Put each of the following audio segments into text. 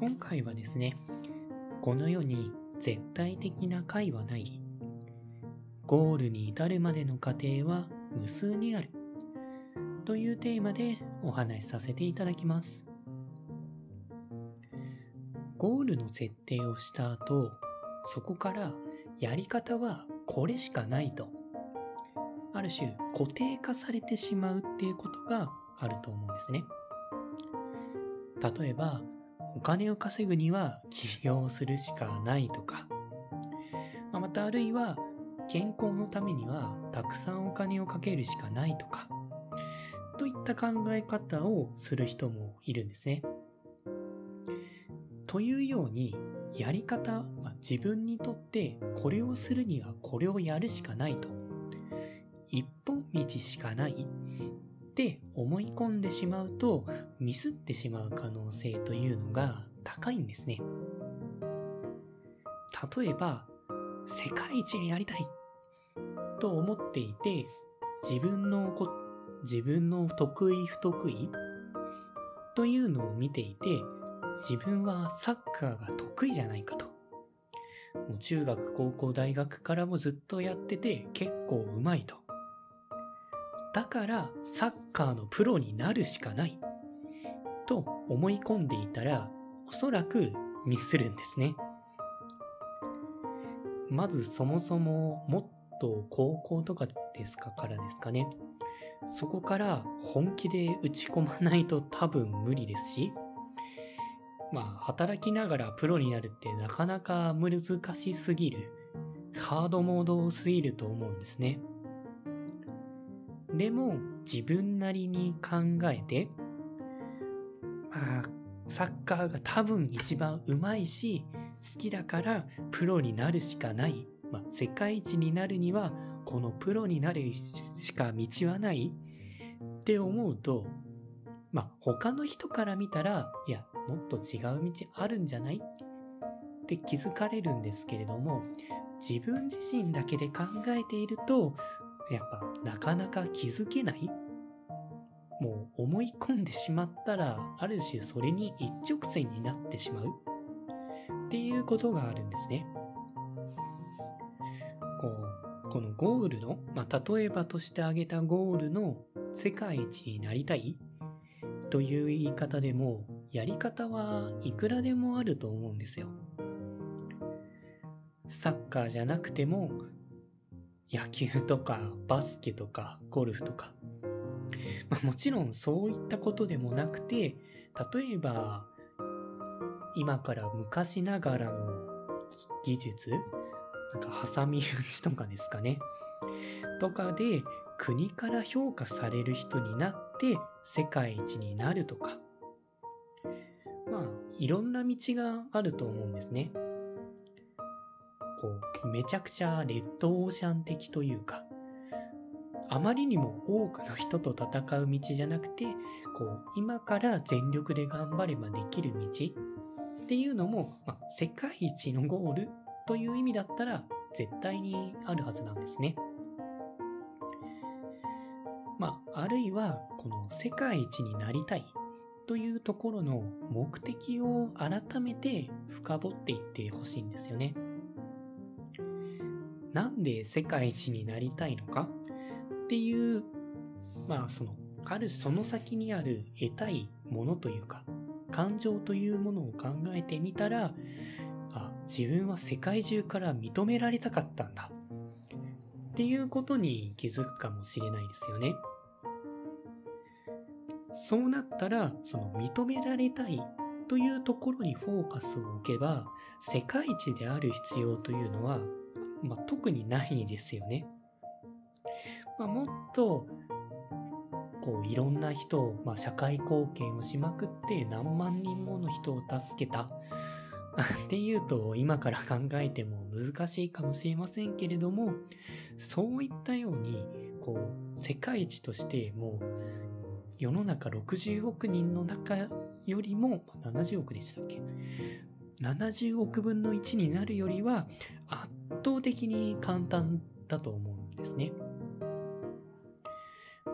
今回はですね、この世に絶対的な解はない。ゴールに至るまでの過程は無数にある。というテーマでお話しさせていただきます。ゴールの設定をした後、そこからやり方はこれしかないと。ある種固定化されてしまうっていうことがあると思うんですね。例えば、お金を稼ぐには起業するしかないとか、ままたあるいは健康のためにはたくさんお金をかけるしかないとか、といった考え方をする人もいるんですね。というように、やり方は自分にとってこれをするにはこれをやるしかないと。一本道しかないって思い込んでしまうとミスってしまう可能性というのが高いんですね。例えば、世界一になりたいと思っていて、自分のこ、自分の得意不得意というのを見ていて、自分はサッカーが得意じゃないかと。もう中学、高校、大学からもずっとやってて結構うまいと。だからサッカーのプロになるしかないと思い込んでいたらおそらくミスるんですね。まずそもそももっと高校とかですかからですかね。そこから本気で打ち込まないと多分無理ですし、まあ働きながらプロになるってなかなか難しすぎる、ハードモードすぎると思うんですね。でも自分なりに考えて、まあ、サッカーが多分一番うまいし、好きだからプロになるしかない。まあ、世界一になるには、このプロになるしか道はないって思うと、まあ、他の人から見たら、いや、もっと違う道あるんじゃない？って気づかれるんですけれども、自分自身だけで考えていると、やっぱなかなか気づけない？もう思い込んでしまったら、ある種それに一直線になってしまうっていうことがあるんですね。こう、このゴールの、まあ、例えばとして挙げたゴールの世界一になりたい？という言い方でも、やり方はいくらでもあると思うんですよ。サッカーじゃなくても、野球とかバスケとかゴルフとか、まあ、もちろんそういったことでもなくて例えば今から昔ながらの技術なんかハサミ打ちとかですかね。とかで国から評価される人になって世界一になるとか。まあいろんな道があると思うんですね。こう、めちゃくちゃレッドオーシャン的というか、あまりにも多くの人と戦う道じゃなくて、こう、今から全力で頑張ればできる道っていうのも、まあ、世界一のゴールという意味だったら絶対にあるはずなんですね。まあ、あるいは、この世界一になりたいというところの目的を改めて深掘っていってほしいんですよね。なんで世界一になりたいのか？っていう、まあその、あるその先にある得たいものというか、感情というものを考えてみたら、あ、自分は世界中から認められたかったんだ。っていうことに気づくかもしれないですよね。そうなったら、その認められたいというところにフォーカスを置けば、世界一である必要というのはまあ、特にないですよね。まあ、もっと、こう、いろんな人を、まあ、社会貢献をしまくって何万人もの人を助けた。っていうと、今から考えても難しいかもしれませんけれども、そういったように、こう、世界一としてもう、世の中60億人の中よりも、70億でしたっけ？70億分の1になるよりは圧倒的に簡単だと思うんですね。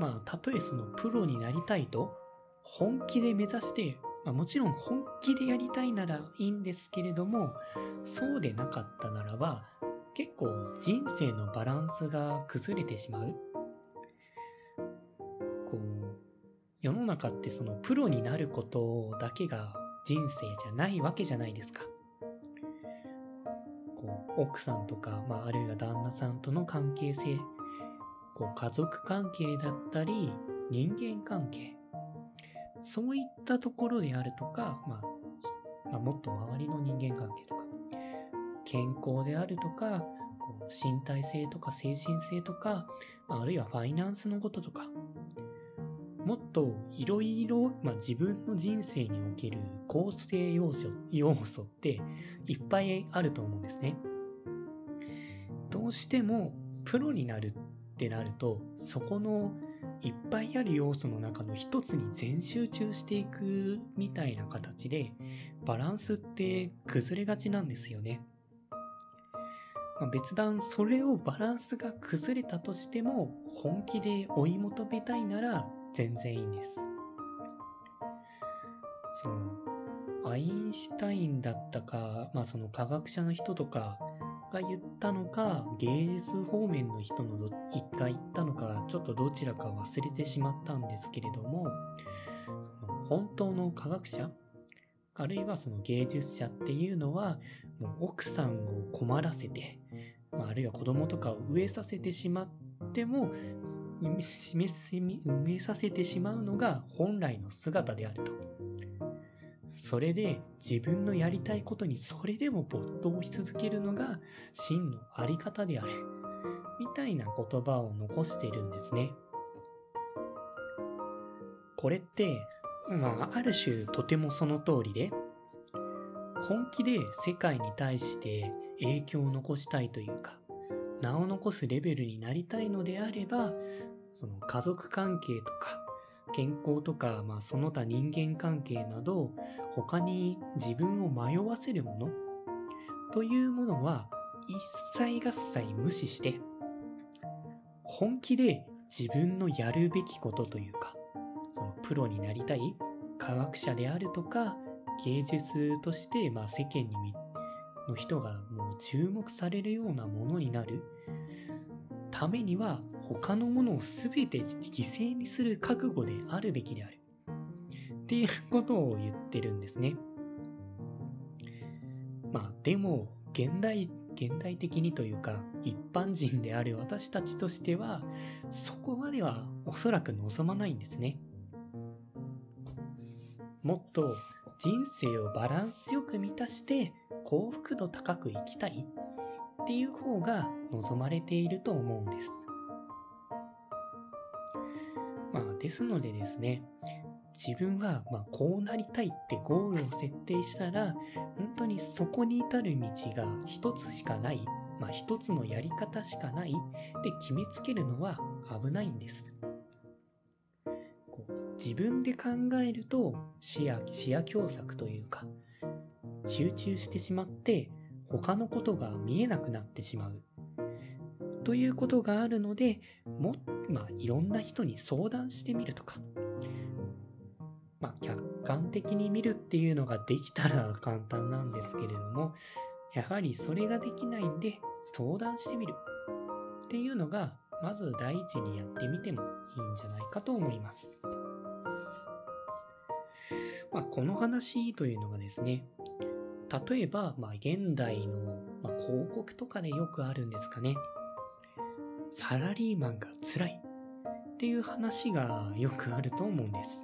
まあ、たとえそのプロになりたいと本気で目指してまあ、もちろん本気でやりたいならいいんですけれども、そうでなかったならば、結構人生のバランスが崩れてしまう。こう、世の中ってそのプロになることだけが人生じゃないわけじゃないですか。こう奥さんとか、まあ、あるいは旦那さんとの関係性、こう家族関係だったり、人間関係。そういったところであるとか、まあ、まあ、もっと周りの人間関係とか、健康であるとか、こう身体性とか精神性とか、あるいはファイナンスのこととか、もっといろいろ自分の人生における構成要素要素っていっぱいあると思うんですね。どうしてもプロになるってなるとそこのいっぱいある要素の中の一つに全集中していくみたいな形でバランスって崩れがちなんですよね。まあ、別段それをバランスが崩れたとしても本気で追い求めたいなら全然いいんです。その、アインシュタインだったか、まあその科学者の人とかが言ったのか、芸術方面の人の一回言ったのか、ちょっとどちらか忘れてしまったんですけれども、その本当の科学者あるいはその芸術者っていうのは、もう奥さんを困らせて、まあ、あるいは子供とかを植えさせてしまっても、埋めさせてしまうのが本来の姿であると。それで自分のやりたいことにそれでも没頭し続けるのが真のあり方である。みたいな言葉を残しているんですね。これって、まあ、ある種とてもその通りで、本気で世界に対して影響を残したいというか、名を残すレベルになりたいのであれば、その家族関係とか、健康とか、まあその他人間関係など、他に自分を迷わせるものというものは一切合切無視して、本気で自分のやるべきことというか、そのプロになりたい科学者であるとか、芸術としてまあ世間にの人がもう注目されるようなものになるためには他のものを全て犠牲にする覚悟であるべきである。っていうことを言ってるんですね。まあでも現代現代的にというか一般人である私たちとしてはそこまではおそらく望まないんですね。もっと人生をバランスよく満たして幸福度高く生きたい？っていう方が望まれていると思うんです。まあ、ですのでですね、自分はまこうなりたいってゴールを設定したら、本当にそこに至る道が一つしかない、まあ一つのやり方しかないって決めつけるのは危ないんです。自分で考えると視野、視野狭窄というか、集中してしまって他のことが見えなくなってしまう。ということがあるので、も、まあ、いろんな人に相談してみるとか、まあ、客観的に見るっていうのができたら 簡単なんですけれども、やはりそれができないんで、相談してみるっていうのが、まず第一にやってみてもいいんじゃないかと思います。まあ、この話というのがですね、例えば、まあ、現代の、まあ、広告とかでよくあるんですかね。サラリーマンが辛いっていう話がよくあると思うんです。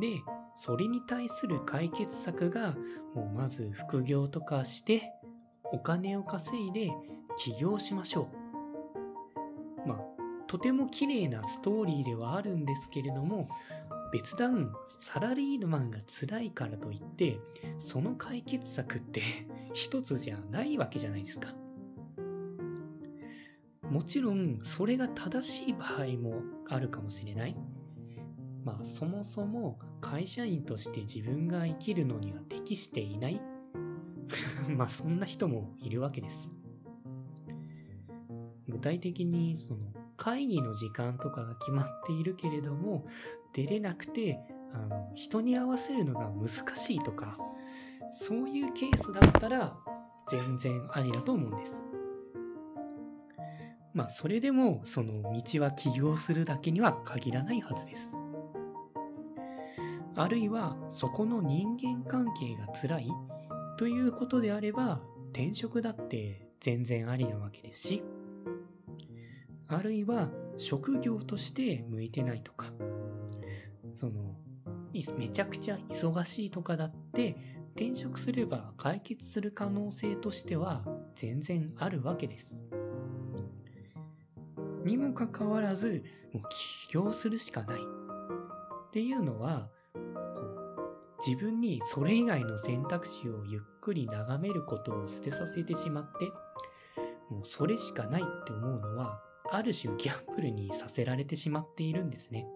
で、それに対する解決策が、もうまず副業とかして、お金を稼いで起業しましょう。まあ、とても綺麗なストーリーではあるんですけれども、別段サラリーマンが辛いからといってその解決策って 一つじゃないわけじゃないですか。もちろんそれが正しい場合もあるかもしれない。まあそもそも会社員として自分が生きるのには適していない。まあそんな人もいるわけです。具体的にその会議の時間とかが決まっているけれども出れなくてあの人に合わせるのが難しいとかそういうケースだったら全然ありだと思うんです。まあそれでもその道は起業するだけには限らないはずです。あるいはそこの人間関係が辛いということであれば転職だって全然ありなわけですしあるいは職業として向いてないとかそのめちゃくちゃ忙しいとかだって転職すれば解決する可能性としては全然あるわけです。にもかかわらずもう起業するしかないっていうのはこう自分にそれ以外の選択肢をゆっくり眺めることを捨てさせてしまってもうそれしかないって思うのはある種ギャンブルにさせられてしまっているんですね。